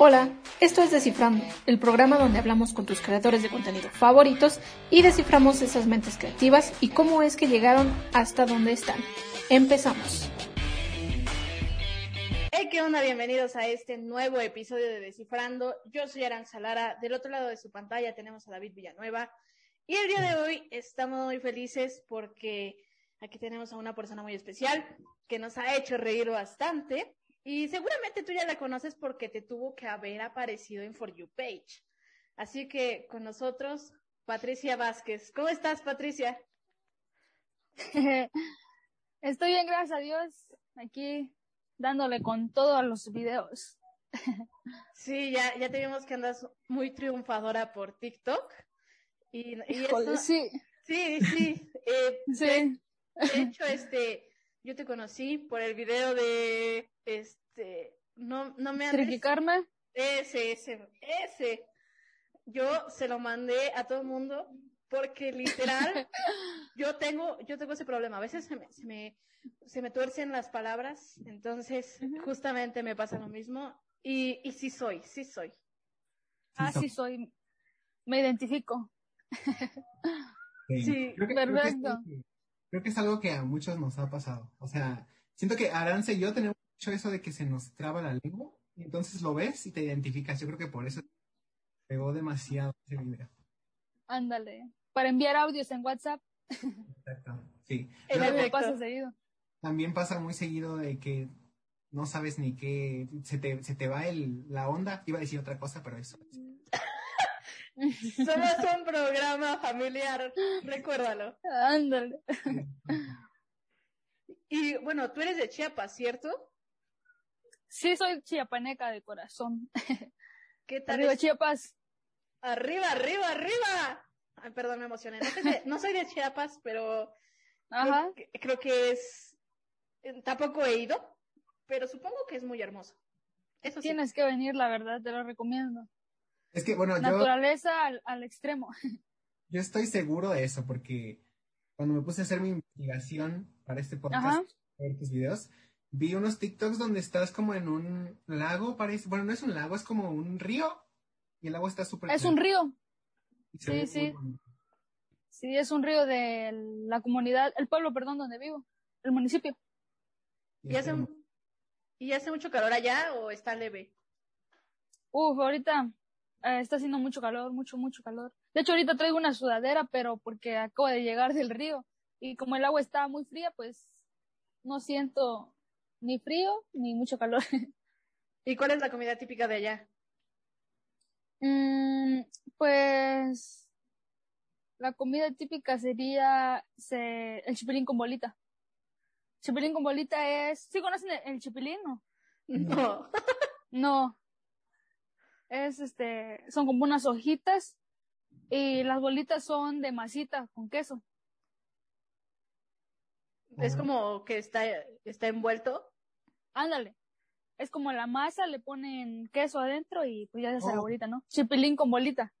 Hola, esto es Descifrando, el programa donde hablamos con tus creadores de contenido favoritos y desciframos esas mentes creativas y cómo es que llegaron hasta donde están. Empezamos. Hey, ¿qué onda? Bienvenidos a este nuevo episodio de Descifrando. Yo soy Aranza Lara. Del otro lado de su pantalla tenemos a David Villanueva. Y el día de hoy estamos muy felices porque aquí tenemos a una persona muy especial que nos ha hecho reír bastante. Y seguramente tú ya la conoces porque te tuvo que haber aparecido en For You Page. Así que con nosotros, Patricia Vázquez. ¿Cómo estás, Patricia? Estoy bien, gracias a Dios. Aquí dándole con todos los videos. Sí, ya, ya te vimos que andas muy triunfadora por TikTok. Y, y sí. Sí, sí. Eh, sí. de, hecho, este, yo te conocí por el video de, este, no, no me andes... Karma? Ese, ese, ese. Yo se lo mandé a todo el mundo porque literal, yo tengo, yo tengo ese problema. A veces se me, se me, se me tuercen las palabras, entonces justamente me pasa lo mismo. Y, y sí soy, sí soy. Ah, sí soy. Me identifico. Sí, perfecto creo que es algo que a muchos nos ha pasado. O sea, siento que Arance y yo tenemos mucho eso de que se nos traba la lengua y entonces lo ves y te identificas. Yo creo que por eso pegó demasiado ese video. Ándale. Para enviar audios en WhatsApp. Exacto, sí. También pasa seguido. También pasa muy seguido de que no sabes ni qué, se te, se te va el, la onda. Iba a decir otra cosa, pero eso. Somos un programa familiar, recuérdalo. Ándale. Y bueno, tú eres de Chiapas, ¿cierto? Sí, soy chiapaneca de corazón. ¿Qué tal? Arriba, Chiapas. Arriba, arriba, arriba. Ay, perdón, me emocioné. No, soy de Chiapas, pero Ajá. Creo, que es. Eh, tampoco he ido, pero supongo que es muy hermoso. Eso Tienes que venir, la verdad, te lo recomiendo. Es que, bueno, Naturaleza al, al, extremo. Yo estoy seguro de eso, porque cuando me puse a hacer mi investigación para este podcast, ver tus videos, vi unos TikToks donde estás como en un lago, parece. Bueno, no es un lago, es como un río, y el agua está súper. Es un río. Sí, sí. Sí, es un río de la comunidad, el pueblo, perdón, donde vivo, el municipio. ¿Y, hace, ¿Y hace mucho calor allá o está leve? Uf, ahorita eh, está haciendo mucho calor, mucho, mucho calor. De hecho, ahorita traigo una sudadera, pero porque acabo de llegar del río. Y como el agua está muy fría, pues no siento ni frío ni mucho calor. ¿Y cuál es la comida típica de allá? Mm, pues la comida típica sería el chipilín con bolita. Chipilín con bolita es... ¿Sí conocen el, el chipilín? No. No. no es este, son como unas hojitas y las bolitas son de masita con queso. Es como que está, está envuelto. Ándale. Es como la masa, le ponen queso adentro y pues ya se hace la oh. bolita, ¿no? Chipilín con bolita.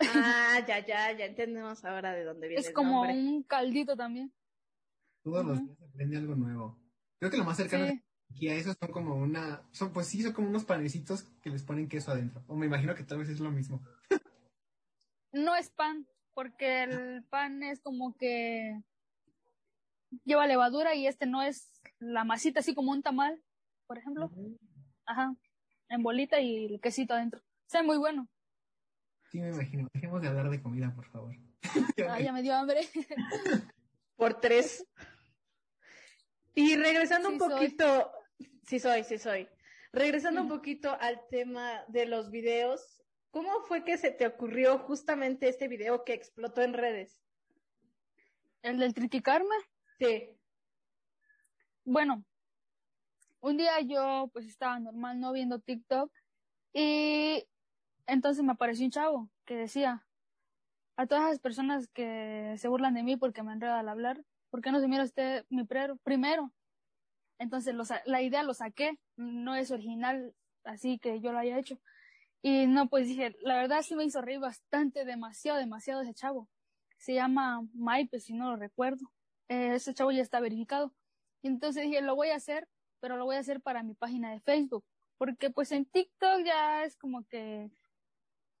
Ah, ya, ya, ya entendemos ahora de dónde viene. Es como un caldito también. Todos los días aprende algo nuevo. Creo que lo más cercano y a esos son como una, son pues sí, son como unos panecitos que les ponen queso adentro. O me imagino que tal vez es lo mismo. no es pan, porque el pan es como que lleva levadura y este no es la masita así como un tamal, por ejemplo. Ajá, en bolita y el quesito adentro. sea muy bueno. Sí, me imagino. Dejemos de hablar de comida, por favor. ah, ya me dio hambre. por tres. Y regresando un poquito, Sí soy, sí soy. Regresando un poquito al tema de los videos, ¿cómo fue que se te ocurrió justamente este video que explotó en redes? ¿El del triquicarme? Sí. Bueno, un día yo pues estaba normal, no viendo TikTok y entonces me apareció un chavo que decía a todas las personas que se burlan de mí porque me enredo al hablar, ¿por qué no se mira usted mi primero? Entonces la idea lo saqué, no es original, así que yo lo haya hecho. Y no, pues dije, la verdad sí me hizo reír bastante, demasiado, demasiado ese chavo. Se llama Maipe, si no lo recuerdo. Eh, ese chavo ya está verificado. Y entonces dije, lo voy a hacer, pero lo voy a hacer para mi página de Facebook. porque pues en TikTok ya es como que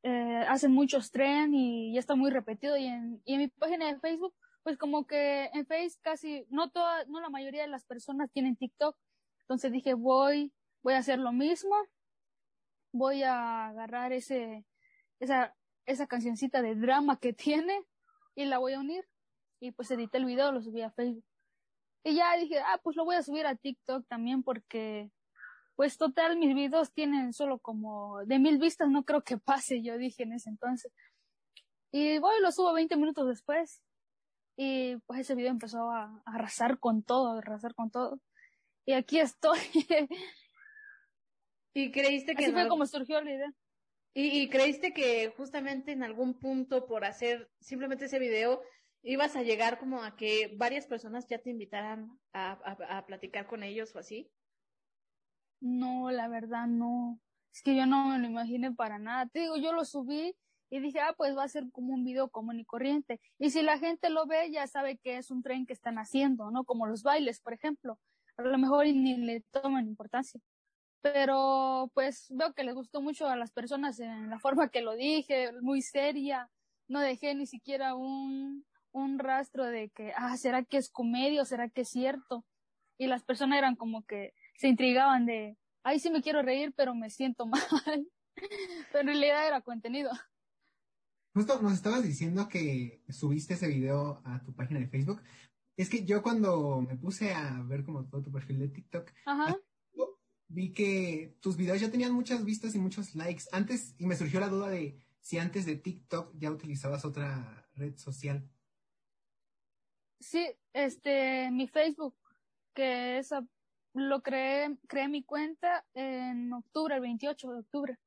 eh, hacen muchos tren y ya está muy repetido y en, y en mi página de Facebook pues como que en Facebook casi no toda, no la mayoría de las personas tienen TikTok entonces dije voy voy a hacer lo mismo voy a agarrar ese esa esa cancioncita de drama que tiene y la voy a unir y pues edité el video lo subí a Facebook y ya dije, ah, pues lo voy a subir a TikTok también porque, pues total, mis videos tienen solo como de mil vistas, no creo que pase, yo dije en ese entonces. Y voy, lo subo 20 minutos después. Y pues ese video empezó a, arrasar con todo, a arrasar con todo. Y aquí estoy. ¿Y creíste que... Así fue como surgió la idea. ¿Y, ¿Y creíste que justamente en algún punto por hacer simplemente ese video ibas a llegar como a que varias personas ya te invitaran a, a, platicar con ellos o así? No, la verdad no. Es que yo no me lo imaginé para nada. Te digo, yo lo subí y dije, ah, pues va a ser como un video común y corriente. Y si la gente lo ve, ya sabe que es un tren que están haciendo, ¿no? Como los bailes, por ejemplo. A lo mejor ni le toman importancia. Pero pues veo que les gustó mucho a las personas en la forma que lo dije, muy seria. No dejé ni siquiera un, un rastro de que, ah, ¿será que es comedia o será que es cierto? Y las personas eran como que se intrigaban de, ay, sí me quiero reír, pero me siento mal. pero en realidad era contenido. Justo nos estabas diciendo que subiste ese video a tu página de Facebook. Es que yo cuando me puse a ver como todo tu perfil de TikTok, vi que tus videos ya tenían muchas vistas y muchos likes. Antes, y me surgió la duda de si antes de TikTok ya utilizabas otra red social. Sí, este, mi Facebook, que esa lo creé, creé mi cuenta en octubre, el 28 de octubre.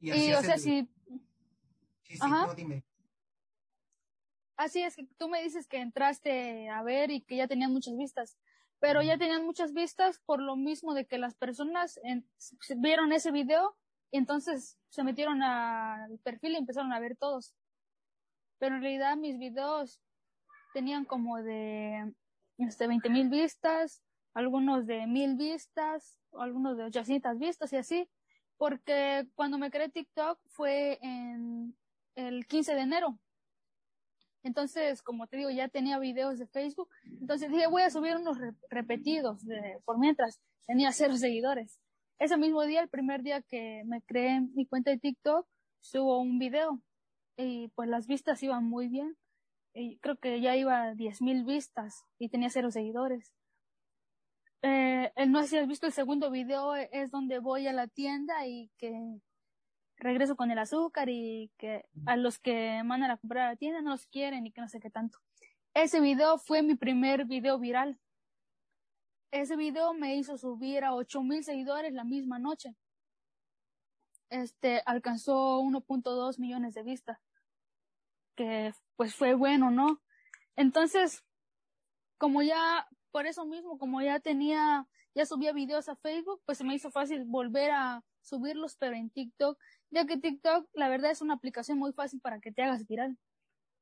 Y, o sea, si... Ajá. Así es que tú me dices que entraste a ver y que ya tenían muchas vistas, pero ya tenían muchas vistas por lo mismo de que las personas vieron ese video y entonces se metieron al perfil y empezaron a ver todos. Pero en realidad mis videos tenían como de este, 20 mil vistas, algunos de mil vistas, algunos de 800 vistas y así, porque cuando me creé TikTok fue en el 15 de enero. Entonces, como te digo, ya tenía videos de Facebook. Entonces dije, voy a subir unos repetidos por mientras tenía cero seguidores. Ese mismo día, el primer día que me creé mi cuenta de TikTok, subo un video y pues las vistas iban muy bien creo que ya iba a 10.000 vistas y tenía cero seguidores. Eh, no sé si has visto el segundo video, es donde voy a la tienda y que regreso con el azúcar y que a los que mandan a comprar a la tienda no los quieren y que no sé qué tanto. Ese video fue mi primer video viral. Ese video me hizo subir a 8.000 seguidores la misma noche. Este alcanzó 1.2 millones de vistas que pues fue bueno, ¿no? Entonces, como ya, por eso mismo, como ya tenía, ya subía videos a Facebook, pues se me hizo fácil volver a subirlos, pero en TikTok, ya que TikTok, la verdad, es una aplicación muy fácil para que te hagas viral.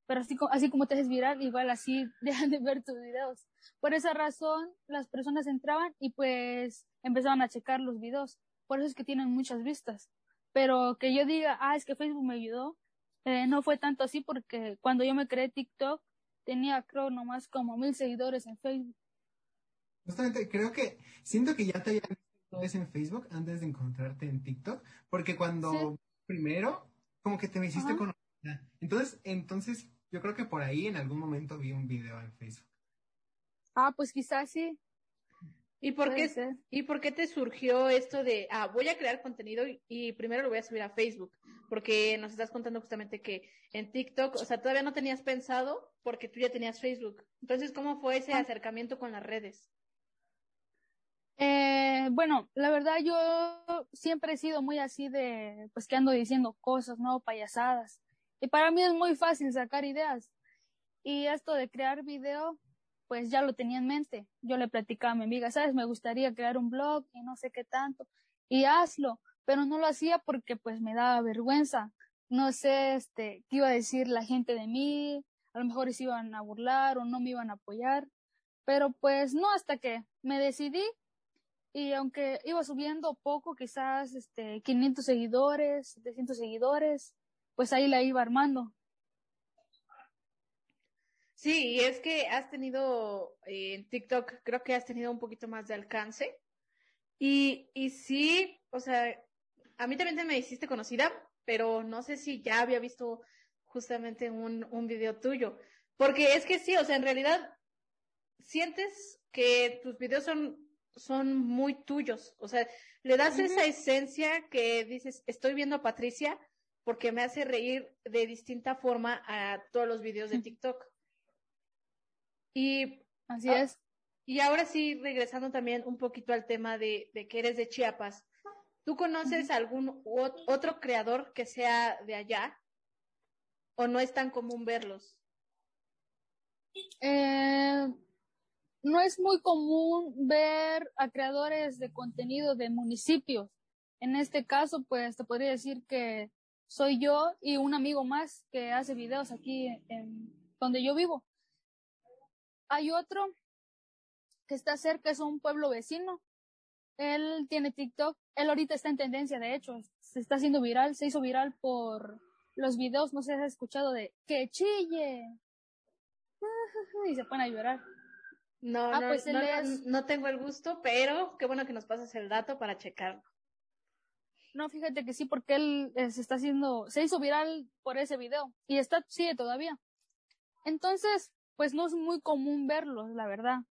Pero así, así como te haces viral, igual así dejan de ver tus videos. Por esa razón, las personas entraban y pues empezaban a checar los videos. Por eso es que tienen muchas vistas. Pero que yo diga, ah, es que Facebook me ayudó, eh, no fue tanto así porque cuando yo me creé TikTok tenía creo nomás como mil seguidores en Facebook. Justamente creo que siento que ya te visto en Facebook antes de encontrarte en TikTok, porque cuando primero como que te me hiciste con entonces entonces yo creo que por ahí en algún momento vi un video en Facebook. Ah, pues quizás sí. ¿Y por, qué, ¿Y por qué te surgió esto de, ah, voy a crear contenido y, primero lo voy a subir a Facebook? Porque nos estás contando justamente que en TikTok, o sea, todavía no tenías pensado porque tú ya tenías Facebook. Entonces, ¿cómo fue ese ah. acercamiento con las redes? Eh, bueno, la verdad yo siempre he sido muy así de, pues que ando diciendo cosas, ¿no? Payasadas. Y para mí es muy fácil sacar ideas. Y esto de crear video, pues ya lo tenía en mente. Yo le platicaba a mi amiga, sabes, me gustaría crear un blog y no sé qué tanto, y hazlo, pero no lo hacía porque pues me daba vergüenza. No sé, este, qué iba a decir la gente de mí, a lo mejor se iban a burlar o no me iban a apoyar, pero pues no hasta que me decidí y aunque iba subiendo poco, quizás este 500 seguidores, 700 seguidores, pues ahí la iba armando. Sí, y es que has tenido eh, en TikTok, creo que has tenido un poquito más de alcance. Y, y sí, o sea, a mí también te me hiciste conocida, pero no sé si ya había visto justamente un, un video tuyo. Porque es que sí, o sea, en realidad sientes que tus videos son, son muy tuyos. O sea, le das esa esencia que dices, estoy viendo a Patricia porque me hace reír de distinta forma a todos los videos de TikTok. Y así es. Y ahora sí, regresando también un poquito al tema de, de que eres de Chiapas. ¿Tú conoces algún otro creador que sea de allá? ¿O no es tan común verlos? Eh, no es muy común ver a creadores de contenido de municipios. En este caso, pues te podría decir que soy yo y un amigo más que hace videos aquí en donde yo vivo. Hay otro que está cerca, es un pueblo vecino. Él tiene TikTok. Él ahorita está en tendencia, de hecho. Se está haciendo viral, se hizo viral por los videos, no sé si has escuchado de que chille. Y se pone a llorar. No, ah, no, pues no, tengo el gusto, pero qué bueno que nos pasas el dato para checarlo. No, fíjate que sí, porque él eh, se está haciendo, se hizo viral por ese video y está, sigue todavía. Entonces, pues no es muy común verlos, la verdad.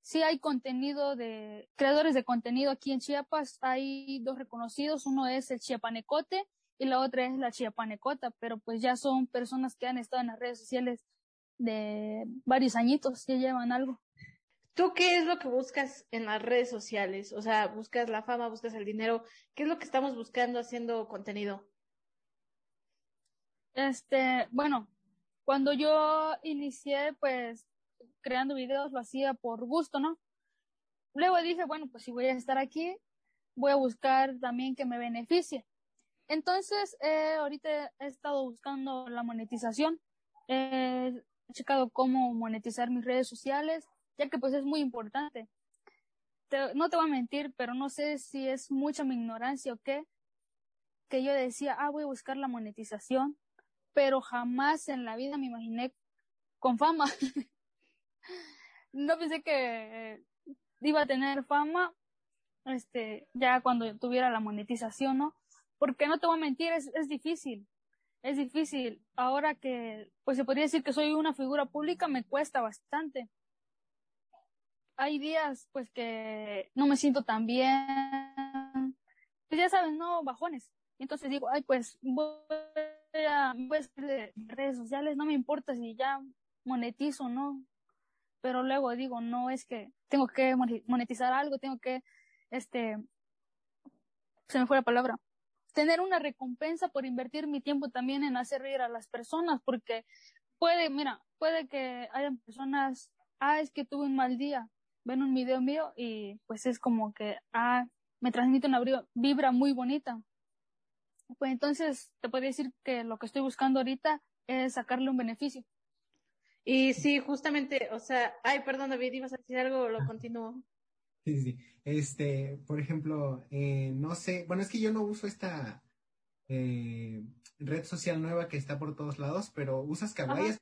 Sí hay contenido de, creadores de contenido aquí en Chiapas, hay dos reconocidos, uno es el Chiapanecote y la otra es la Chiapanecota, pero pues ya son personas que han estado en las redes sociales de varios añitos, que llevan algo. ¿Tú qué es lo que buscas en las redes sociales? O sea, buscas la fama, buscas el dinero. ¿Qué es lo que estamos buscando haciendo contenido? Este, bueno, cuando yo inicié, pues, creando videos, lo hacía por gusto, ¿no? Luego dije, bueno, pues si voy a estar aquí, voy a buscar también que me beneficie. Entonces, eh, ahorita he estado buscando la monetización. he checado cómo monetizar mis redes sociales ya que pues es muy importante. no te voy a mentir, pero no sé si es mucha mi ignorancia o qué, que yo decía, ah, voy a buscar la monetización, pero jamás en la vida me imaginé con fama. no pensé que iba a tener fama, este, ya cuando tuviera la monetización, ¿no? Porque no te voy a mentir, es, es difícil. Es difícil. Ahora que, pues se podría decir que soy una figura pública, me cuesta bastante hay días pues que no me siento tan bien, pues ya sabes, no, bajones. Entonces digo, ay, pues voy a, voy a de redes sociales, no me importa si ya monetizo o no. Pero luego digo, no, es que tengo que monetizar algo, tengo que, este, se me fue la palabra, tener una recompensa por invertir mi tiempo también en hacer reír a las personas, porque puede, mira, puede que hayan personas, ah, es que tuve un mal día, ven un video mío y pues es como que, ah, me transmite una vibra muy bonita. Pues entonces te puedo decir que lo que estoy buscando ahorita es sacarle un beneficio. Y sí, justamente, o sea, ay, perdón David, ibas a decir algo, lo continúo. Sí, sí. Este, por ejemplo, eh, no sé, bueno, es que yo no uso esta eh, red social nueva que está por todos lados, pero ¿usas Kawaii?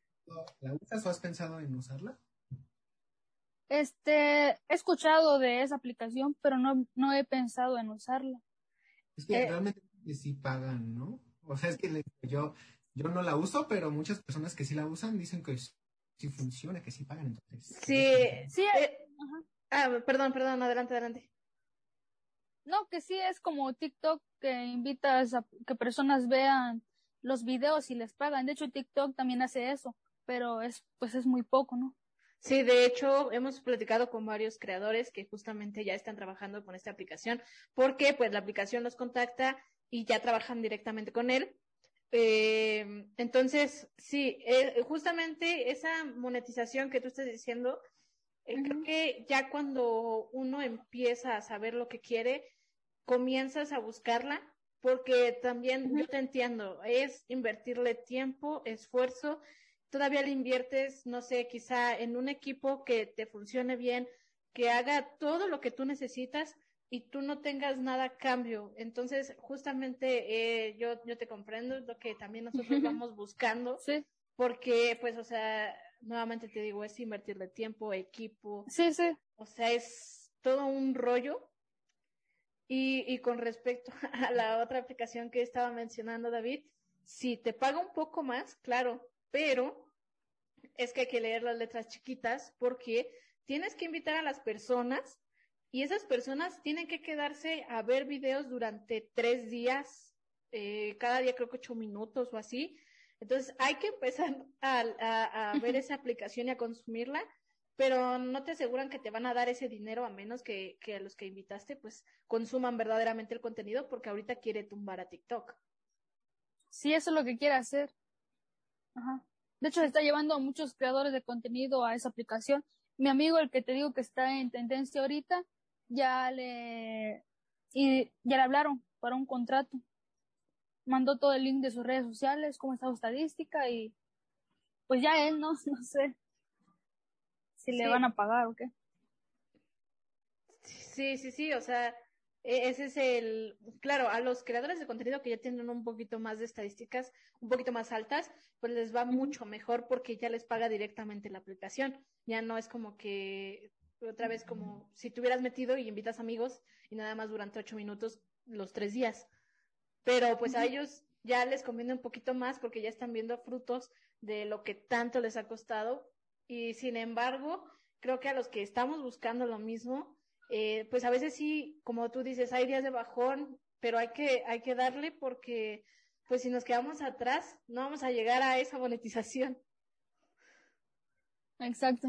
¿La usas o has pensado en usarla? Este, he escuchado de esa aplicación, pero no, no he pensado en usarla. Es que eh, realmente sí pagan, ¿no? O sea, es que yo, yo no la uso, pero muchas personas que sí la usan dicen que sí funciona, que sí pagan. Entonces, sí, sí. Eh, ah, perdón, perdón, adelante, adelante. No, que sí es como TikTok que invitas a que personas vean los videos y les pagan. De hecho, TikTok también hace eso, pero es, pues es muy poco, ¿no? Sí, de hecho, hemos platicado con varios creadores que justamente ya están trabajando con esta aplicación, porque pues la aplicación los contacta y ya trabajan directamente con él. Eh, entonces, sí, eh, justamente esa monetización que tú estás diciendo, eh, creo que ya cuando uno empieza a saber lo que quiere, comienzas a buscarla, porque también yo te entiendo, es invertirle tiempo, esfuerzo, todavía le inviertes, no sé, quizá en un equipo que te funcione bien, que haga todo lo que tú necesitas, y tú no tengas nada a cambio. Entonces, justamente eh, yo, yo te comprendo, es lo que también nosotros vamos buscando. Sí. Porque, pues, o sea, nuevamente te digo, es invertirle tiempo, equipo. Sí, sí. O sea, es todo un rollo. Y, y con respecto a la otra aplicación que estaba mencionando David, si te paga un poco más, claro, pero es que hay que leer las letras chiquitas porque tienes que invitar a las personas y esas personas tienen que quedarse a ver videos durante tres días, eh, cada día creo que ocho minutos o así. Entonces hay que empezar a, ver esa aplicación y a consumirla, pero no te aseguran que te van a dar ese dinero a menos que, que a los que invitaste pues consuman verdaderamente el contenido porque ahorita quiere tumbar a TikTok. Sí, eso es lo que quiere hacer. Ajá. De hecho, se está llevando a muchos creadores de contenido a esa aplicación. Mi amigo, el que te digo que está en tendencia ahorita, ya le, y ya le hablaron para un contrato. Mandó todo el link de sus redes sociales, cómo está su estadística y pues ya él no, no sé si le van a pagar o qué. Sí, sí, sí, o sea, ese es el, claro, a los creadores de contenido que ya tienen un poquito más de estadísticas, un poquito más altas, pues les va mucho mejor porque ya les paga directamente la aplicación. Ya no es como que otra vez como si te hubieras metido y invitas amigos y nada más durante ocho minutos los tres días. Pero pues a ellos ya les conviene un poquito más porque ya están viendo frutos de lo que tanto les ha costado. Y sin embargo, creo que a los que estamos buscando lo mismo, eh, pues a veces sí, como tú dices, hay días de bajón, pero hay que, hay que darle porque pues si nos quedamos atrás, no vamos a llegar a esa monetización. Exacto.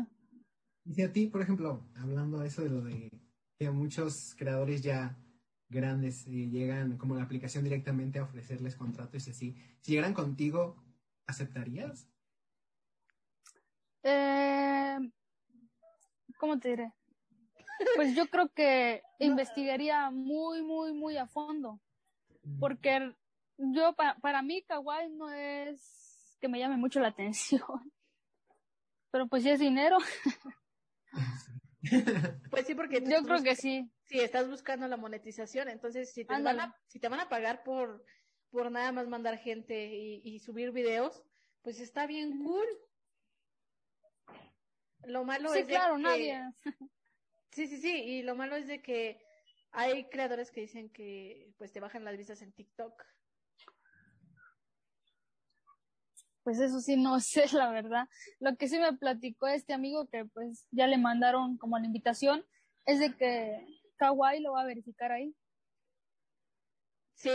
Y si a ti, por ejemplo, hablando de eso de lo de que muchos creadores ya grandes eh, llegan como la aplicación directamente a ofrecerles contratos y así, si llegaran contigo, ¿aceptarías? Eh, ¿Cómo te diré? Pues yo creo que investigaría muy, muy, muy a fondo. Mm. Porque yo, para, para mí, Kawaii no es que me llame mucho la atención. Pero pues si es dinero. Pues sí, porque yo creo que sí. Sí, estás buscando la monetización, entonces si te van a, si te van a pagar por por nada más mandar gente y, subir videos, pues está bien cool. Lo malo es claro, nadie. Sí, sí, sí, y lo malo es de que hay creadores que dicen que pues te bajan las vistas en TikTok. Pues eso sí no sé, la verdad. Lo que sí me platicó este amigo que pues ya le mandaron como la invitación es de que Kawaii lo va a verificar ahí. Sí,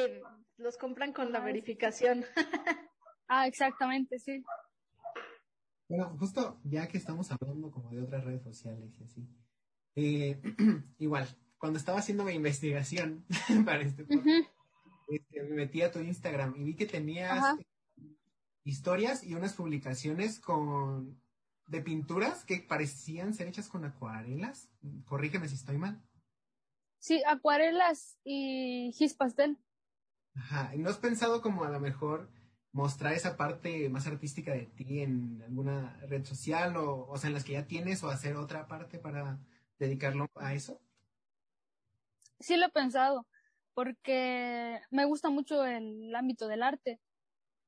los compran con la verificación. ah, exactamente, sí. Bueno, justo ya que estamos hablando como de otras redes sociales y así, eh, igual, cuando estaba haciendo mi investigación para este podcast, este, me metí a tu Instagram y vi que tenías historias y unas publicaciones con de pinturas que parecían ser hechas con acuarelas. Corrígeme si estoy mal. Sí, acuarelas y gis pastel. Ajá, ¿no has pensado como a lo mejor mostrar esa parte más artística de ti en alguna red social o, o sea, en las que ya tienes o hacer otra parte para dedicarlo a eso? Sí lo he pensado, porque me gusta mucho el ámbito del arte.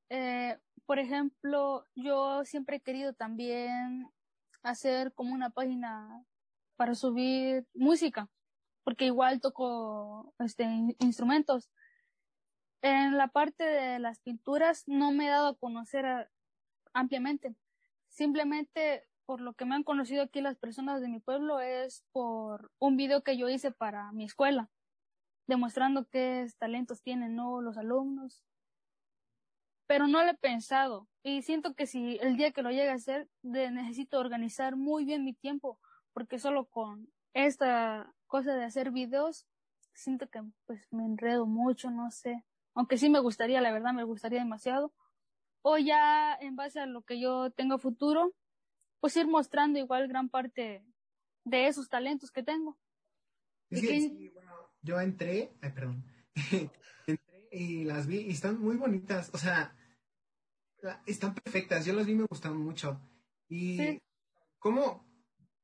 Eh, por ejemplo, yo siempre he querido también hacer como una página para subir música, porque igual toco este, instrumentos. En la parte de las pinturas no me he dado a conocer ampliamente. Simplemente por lo que me han conocido aquí las personas de mi pueblo es por un video que yo hice para mi escuela, demostrando qué talentos tienen ¿no? los alumnos. Pero no lo he pensado y siento que si el día que lo llegue a hacer necesito organizar muy bien mi tiempo, porque solo con esta cosa de hacer videos siento que pues me enredo mucho, no sé. Aunque sí me gustaría, la verdad me gustaría demasiado. O ya en base a lo que yo tengo futuro, pues ir mostrando igual gran parte de esos talentos que tengo. Sí, bueno, yo entré, ay, perdón, entré y las vi y están muy bonitas, o sea, están perfectas, yo las vi y me gustaron mucho. ¿Y cómo,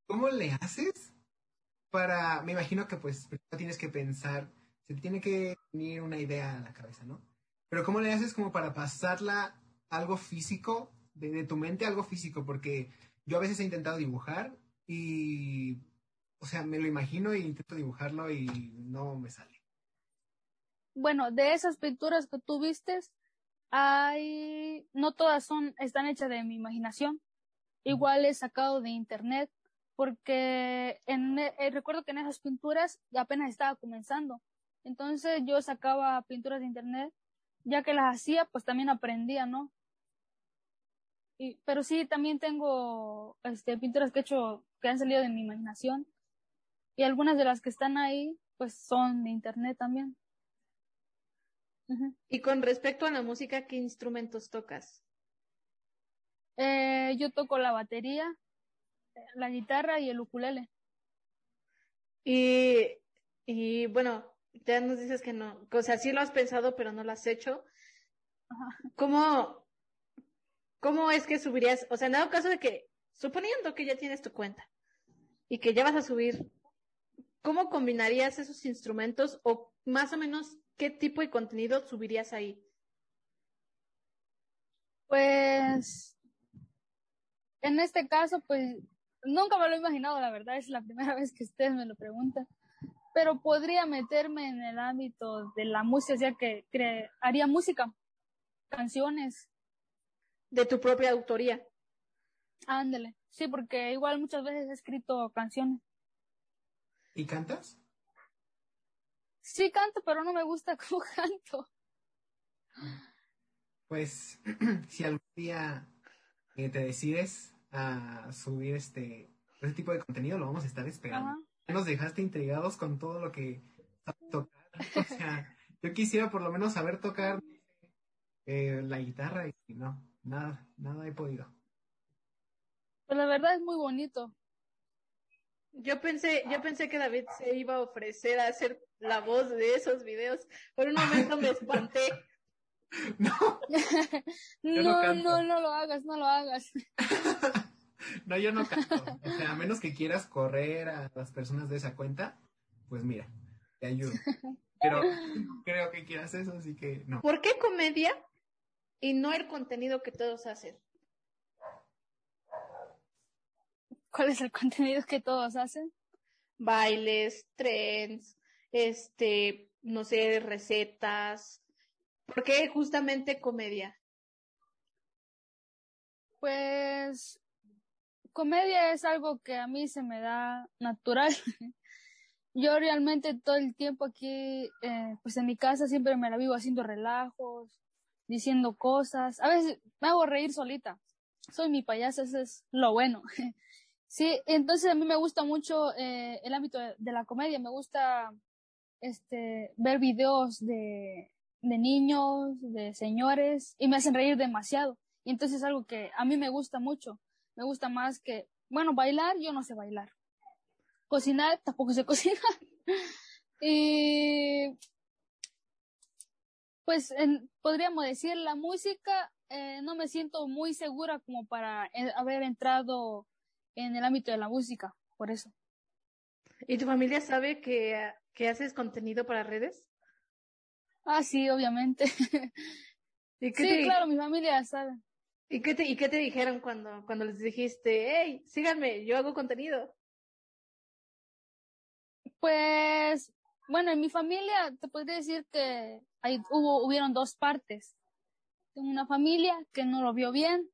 cómo le haces para, me imagino que pues tienes que pensar, se tiene que venir una idea a la cabeza, ¿no? Pero ¿cómo le haces como para pasarla algo físico, de, de tu mente a algo físico? Porque yo a veces he intentado dibujar y, o sea, me lo imagino e intento dibujarlo y no me sale. Bueno, de esas pinturas que tú vistes, hay, no todas son, están hechas de mi imaginación. Igual he sacado de internet, porque en, eh, recuerdo que en esas pinturas apenas estaba comenzando. Entonces yo sacaba pinturas de internet, ya que las hacía, pues también aprendía, ¿no? Y, pero sí, también tengo este, pinturas que he hecho, que han salido de mi imaginación. Y algunas de las que están ahí, pues son de internet también. Y con respecto a la música, ¿qué instrumentos tocas? Eh, yo toco la batería, la guitarra y el ukulele. Y, y bueno, ya nos dices que no, o sea, sí lo has pensado, pero no lo has hecho. ¿Cómo, ¿cómo es que subirías? O sea, en dado caso de que, suponiendo que ya tienes tu cuenta y que ya vas a subir, ¿cómo combinarías esos instrumentos o más o menos qué tipo de contenido subirías ahí? Pues, en este caso, pues, nunca me lo he imaginado, la verdad, es la primera vez que ustedes me lo preguntan, pero podría meterme en el ámbito de la música, o sea, que haría música, canciones. De tu propia autoría. Ándale, sí, porque igual muchas veces he escrito canciones. ¿Y cantas? Sí canto, pero no me gusta cómo canto. Pues si algún día eh, te decides a subir este, este tipo de contenido, lo vamos a estar esperando. Nos dejaste intrigados con todo lo que tocar. O sea, yo quisiera por lo menos saber tocar eh, la guitarra y no, nada, nada he podido. Pues la verdad es muy bonito. Yo pensé, yo pensé que David se iba a ofrecer a hacer la voz de esos videos. Por un momento me espanté. No. no, no, no, lo hagas, no lo hagas. no, yo no canto. O sea, a menos que quieras correr a las personas de esa cuenta, pues mira, te ayudo. Pero no creo que quieras eso, así que no. ¿Por qué comedia y no el contenido que todos hacen? ¿Cuál es el contenido que todos hacen? Bailes, trends, este, no sé, recetas. ¿Por qué justamente comedia? Pues comedia es algo que a mí se me da natural. Yo realmente todo el tiempo aquí, eh, pues en mi casa siempre me la vivo haciendo relajos, diciendo cosas. A veces me hago reír solita. Soy mi payasa, eso es lo bueno. Sí, entonces a mí me gusta mucho eh, el ámbito de, la comedia, me gusta este ver videos de, de niños, de señores, y me hacen reír demasiado. Y entonces es algo que a mí me gusta mucho. Me gusta más que, bueno, bailar, yo no sé bailar. Cocinar, tampoco sé cocinar. y pues podríamos decir, la música eh, no me siento muy segura como para eh, haber entrado en el ámbito de la música, por eso. ¿Y tu familia sabe que, que haces contenido para redes? Ah, sí, obviamente. ¿Y qué sí, claro, mi familia sabe. ¿Y qué te, y qué te dijeron cuando, cuando les dijiste, hey, síganme, yo hago contenido? Pues, bueno, en mi familia te podría decir que hubo, hubieron dos partes. Tengo una familia que no lo vio bien.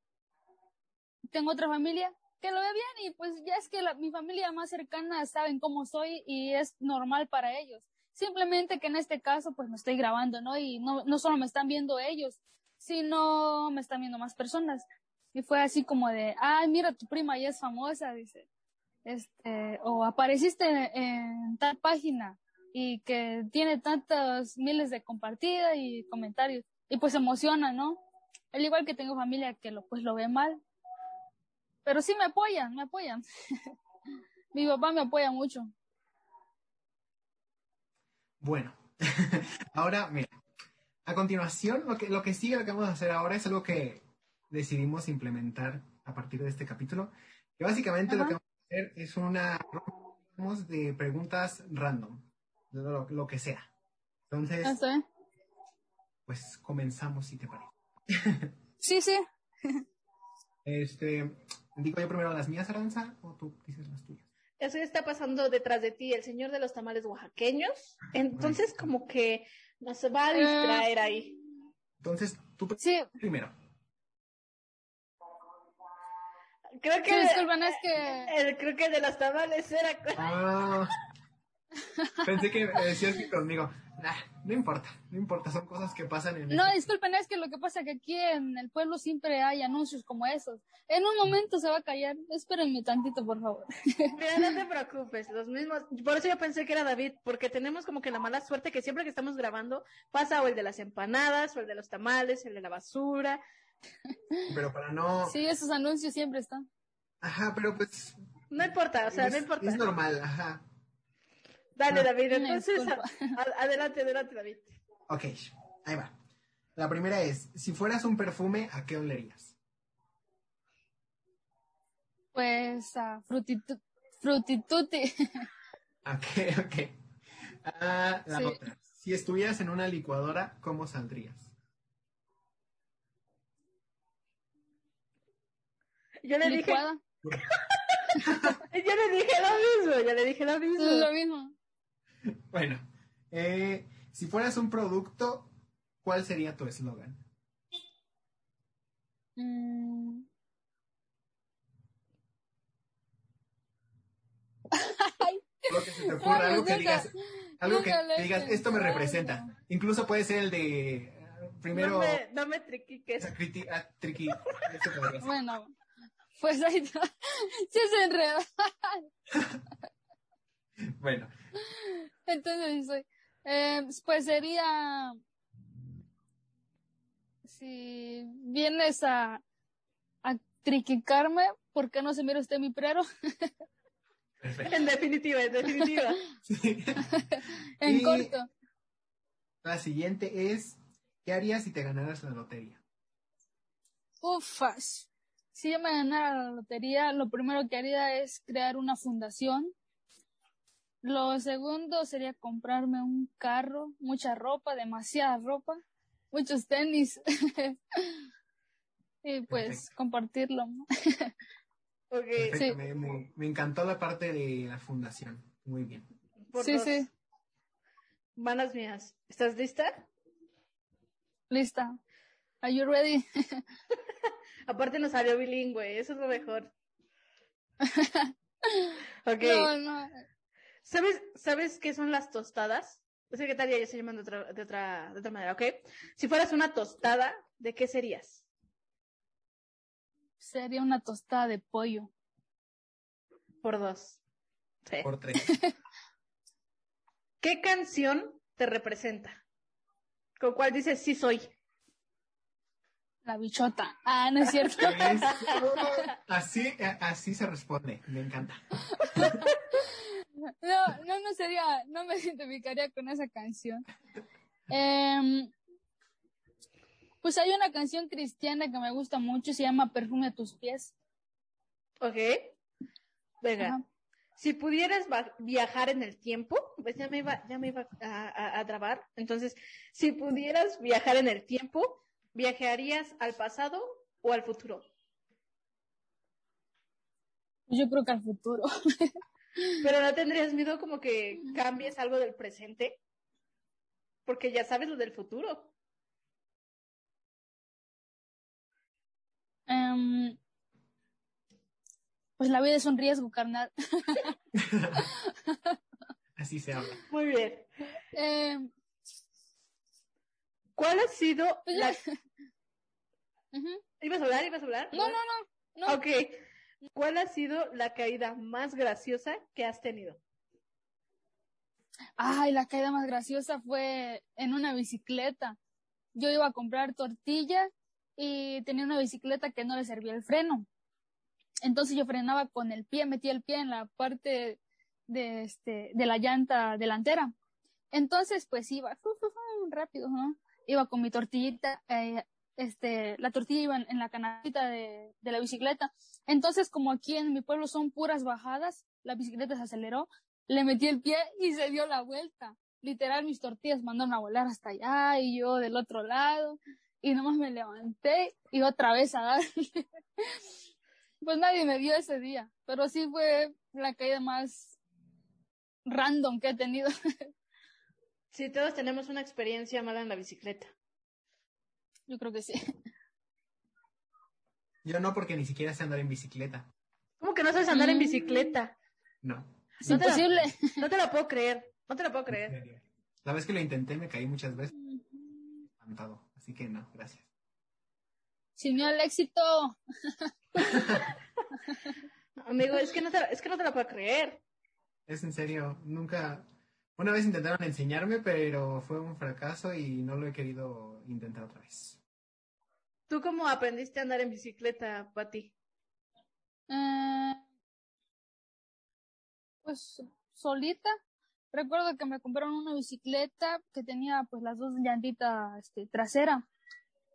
Tengo otra familia que lo ve bien y pues ya es que mi familia más cercana saben cómo soy y es normal para ellos. Simplemente que en este caso pues me estoy grabando, ¿no? Y no, no solo me están viendo ellos, sino me están viendo más personas. Y fue así como de, ay, mira, tu prima ya es famosa, dice. Este, o apareciste en, tal página y que tiene tantos miles de compartidas y comentarios. Y pues emociona, ¿no? Al igual que tengo familia que lo, pues lo ve mal, pero sí me apoyan, me apoyan. Mi papá me apoya mucho. Bueno, ahora, mira, a continuación, lo que, lo que sigue, lo que vamos a hacer ahora es algo que decidimos implementar a partir de este capítulo, que básicamente lo que vamos a hacer es una de preguntas random, lo, lo que sea. Entonces, Ah, pues comenzamos si te parece. Sí, sí. Este, digo yo primero las mías, Aranza, o tú dices las tuyas. Eso está pasando detrás de ti, el señor de los tamales oaxaqueños. Entonces, como que nos va a distraer ahí. Entonces, tú Sí, primero. Creo que, sí, disculpen, es que... el, creo que el de los tamales era. Ah, pensé que decías que conmigo. Nah, no importa, no importa, son cosas que pasan en No, este- disculpen, es que lo que pasa es que aquí en el pueblo siempre hay anuncios como esos. En un momento se va a callar. Espérenme tantito, por favor. Mira, no te preocupes, los mismos. Por eso yo pensé que era David, porque tenemos como que la mala suerte que siempre que estamos grabando pasa o el de las empanadas, o el de los tamales, el de la basura. Pero para no. Sí, esos anuncios siempre están. Ajá, pero pues. No importa, o sea, es, no importa. es normal, ajá. Dale, No. David, entonces a- adelante, adelante, David. Ok, ahí va. La primera es: si fueras un perfume, ¿a qué olerías? Pues a frutitu- frutituti. Ok, ok. Ah, la Sí. otra. Si estuvieras en una licuadora, ¿cómo saldrías? Yo le dije, Licuada. yo le dije lo mismo, yo le dije lo mismo. Lo mismo. Bueno, eh, si fueras un producto, ¿cuál sería tu eslogan? Mm. Lo que se te ocurra, algo que digas, algo que digas, esto me representa. Incluso puede ser el de primero No me, no me triquiques. criti- ah, triqui-. Bueno, pues ahí está. Sí se enreda. Bueno, Entonces. Eh, pues sería. Si vienes a, a triquicarme, ¿por qué no se mira usted mi prero? perfecto. En definitiva, en definitiva. Sí. En Y- corto. La siguiente es, ¿qué harías si te ganaras la lotería? Ufas. Si yo me ganara la lotería, lo primero que haría es crear una fundación. Lo segundo sería comprarme un carro, mucha ropa, demasiada ropa, muchos tenis. y pues Perfecto. compartirlo. Ok, Perfecto, Sí. me, me- me encantó la parte de la fundación. Muy bien. por Sí, dos. sí, Manos mías. ¿Estás lista? lista. Are you ready? Aparte nos salió bilingüe, eso es lo mejor. Ok. No, no. ¿Sabes, ¿Sabes qué son las tostadas? No sé qué tal, ya yo estoy llamando de otra, de otra, de otra manera, ¿ok? Si fueras una tostada, ¿de qué serías? Sería una tostada de pollo. Por dos. Sí. Por tres. ¿Qué canción te representa? ¿Con cuál dices sí soy? La bichota. Ah, no es cierto. Eso. Así, eh, así se responde. Me encanta. No, no, no sería, no me identificaría con esa canción. Em, pues hay una canción cristiana que me gusta mucho, se llama Perfume a tus pies. ¿Ok? Venga. Ajá. Si pudieras viajar en el tiempo, pues ya me iba, ya me iba a, a, a trabar. Entonces, si pudieras viajar en el tiempo, ¿viajarías al pasado o al futuro? Yo creo que al futuro. Pero no tendrías miedo como que cambies algo del presente, porque ya sabes lo del futuro. Em, pues la vida es un riesgo, carnal. Así se habla. Muy bien. Em, ¿Cuál ha sido pues la... ¿Ibas a hablar? ¿Ibas a hablar? No, no, no. no. Ok. ¿Cuál ha sido la caída más graciosa que has tenido? Ay, la caída más graciosa fue en una bicicleta. Yo iba a comprar tortilla y tenía una bicicleta que no le servía el freno. Entonces yo frenaba con el pie, metía el pie en la parte de este de la llanta delantera. Entonces pues iba rápido, ¿no? Iba con mi tortillita eh, este, la tortilla iba en, la canastita de, de, la bicicleta. Entonces, como aquí en mi pueblo son puras bajadas, la bicicleta se aceleró, le metí el pie y se dio la vuelta. Literal, mis tortillas mandaron a volar hasta allá y yo del otro lado. Y nomás me levanté y otra vez a dar. pues nadie me vio ese día, pero sí fue la caída más random que he tenido. sí, todos tenemos una experiencia mala en la bicicleta. Yo creo que sí. Yo no, porque ni siquiera sé andar en bicicleta. ¿Cómo que no sabes andar en mm. bicicleta? No. Es imposible. no te la puedo creer. No te la puedo creer. La vez que lo intenté me caí muchas veces. Espantado. Así que no, gracias. Sin miedo al éxito. Amigo, es que, no te, es que no te la puedo creer. Es en serio. Nunca. Una vez intentaron enseñarme, pero fue un fracaso y no lo he querido intentar otra vez. ¿Tú cómo aprendiste a andar en bicicleta, Pati? Eh, pues solita. Recuerdo que me compraron una bicicleta que tenía pues las dos llantitas este, trasera,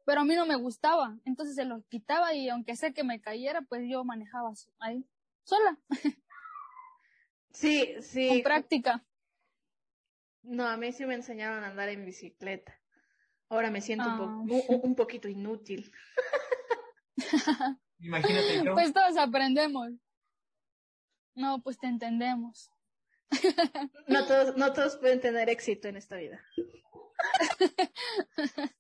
pero a mí no me gustaba, entonces se lo quitaba y aunque sé que me cayera, pues yo manejaba ahí, sola. Sí, sí. Con práctica. No, a mí sí me enseñaron a andar en bicicleta. Ahora me siento un, ah. un, poquito inútil. Imagínate. Pues todos aprendemos. No, pues te entendemos. No todos, no todos pueden tener éxito en esta vida.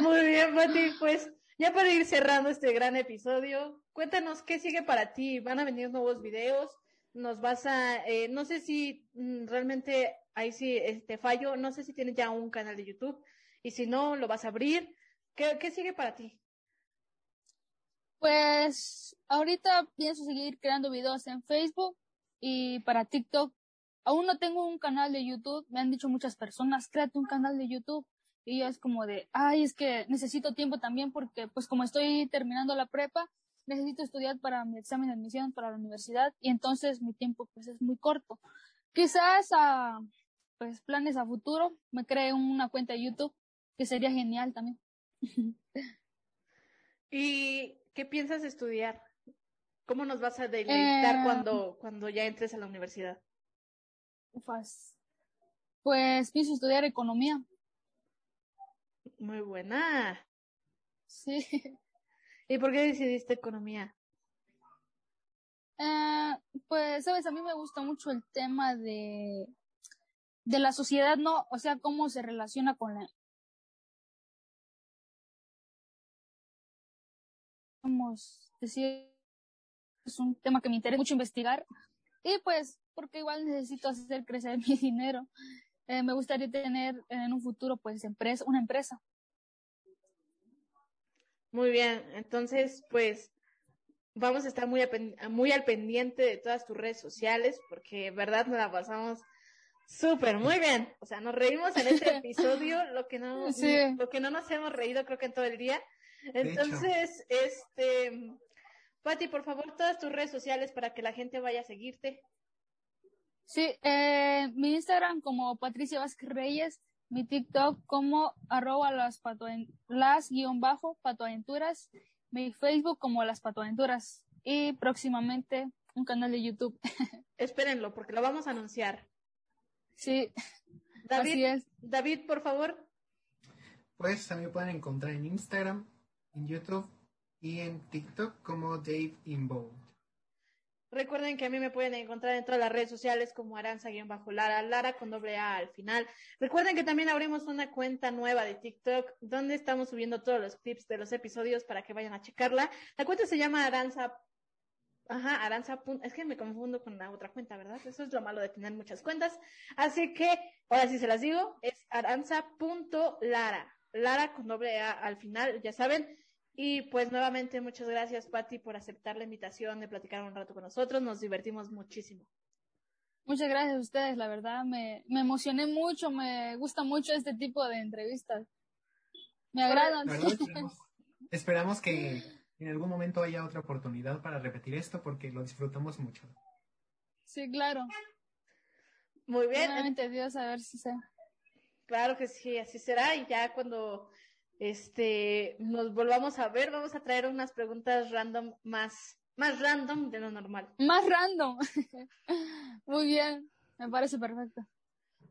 Muy bien, Pati, pues ya para ir cerrando este gran episodio, cuéntanos qué sigue para ti. ¿Van a venir nuevos videos? ¿Nos vas a, eh, no sé si mm, realmente ahí sí este fallo, no sé si tienes ya un canal de YouTube y si no, lo vas a abrir. ¿Qué, qué sigue para ti? Pues ahorita pienso seguir creando videos en Facebook y para TikTok. Aún no tengo un canal de YouTube. Me han dicho muchas personas, créate un canal de YouTube. Y yo es como de, ay, es que necesito tiempo también porque pues como estoy terminando la prepa, necesito estudiar para mi examen de admisión para la universidad y entonces mi tiempo pues es muy corto. Quizás a pues planes a futuro me cree una cuenta de YouTube que sería genial también. y ¿qué piensas estudiar? ¿Cómo nos vas a deleitar eh, cuando, cuando ya entres a la universidad? Ufas. Pues pienso estudiar economía. Muy buena. Sí. ¿Y por qué decidiste economía? Eh, pues, sabes, a mí me gusta mucho el tema de, de la sociedad, ¿no? O sea, cómo se relaciona con la, vamos decir, es un tema que me interesa mucho investigar y pues porque igual necesito hacer crecer mi dinero. Eh, me gustaría tener en un futuro pues empresa, una empresa. Muy bien, entonces pues vamos a estar muy, muy al pendiente de todas tus redes sociales porque verdad nos la pasamos súper muy bien. O sea, nos reímos en este episodio, lo que no, lo que no nos hemos reído creo que en todo el día. Entonces, este, Pati, por favor, todas tus redes sociales para que la gente vaya a seguirte. Sí, eh, mi Instagram como Patricia Vázquez Reyes, mi TikTok como arroba las, las guion bajo patoaventuras, mi Facebook como las patoaventuras y próximamente un canal de YouTube. Espérenlo porque lo vamos a anunciar. Sí. David, David, por favor. Pues también pueden encontrar en Instagram, en YouTube y en TikTok como Dave Inbold. Recuerden que a mí me pueden encontrar en todas las redes sociales como Aranza-Lara, Lara con doble A al final. Recuerden que también abrimos una cuenta nueva de TikTok donde estamos subiendo todos los clips de los episodios para que vayan a checarla. La cuenta se llama Aranza. Ajá, Aranza. Es que me confundo con la otra cuenta, ¿verdad? Eso es lo malo de tener muchas cuentas. Así que, ahora sí se las digo, es aranza.lara. Lara con doble A al final, ya saben. Y pues nuevamente muchas gracias, Patti, por aceptar la invitación de platicar un rato con nosotros. Nos divertimos muchísimo. Muchas gracias a ustedes, la verdad me, me emocioné mucho, me gusta mucho este tipo de entrevistas. Me agradan. esperamos, que en algún momento haya otra oportunidad para repetir esto porque lo disfrutamos mucho. Sí, claro. Muy bien. Realmente Dios, a ver si se. Claro que sí, así será y ya cuando este, nos volvamos a ver, vamos a traer unas preguntas random más, más random de lo normal. Más random. Muy bien, me parece perfecto.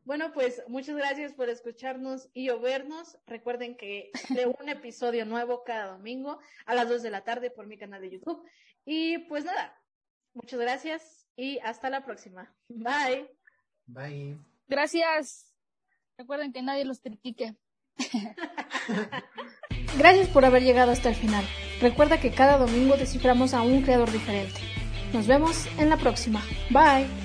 Bueno, pues muchas gracias por escucharnos y o vernos. Recuerden que de un episodio nuevo cada domingo a las 2 de la tarde por mi canal de YouTube. Y pues nada, muchas gracias y hasta la próxima. Bye. Bye. Gracias. Recuerden que nadie los critique. Gracias por haber llegado hasta el final. Recuerda que cada domingo desciframos a un creador diferente. Nos vemos en la próxima. Bye.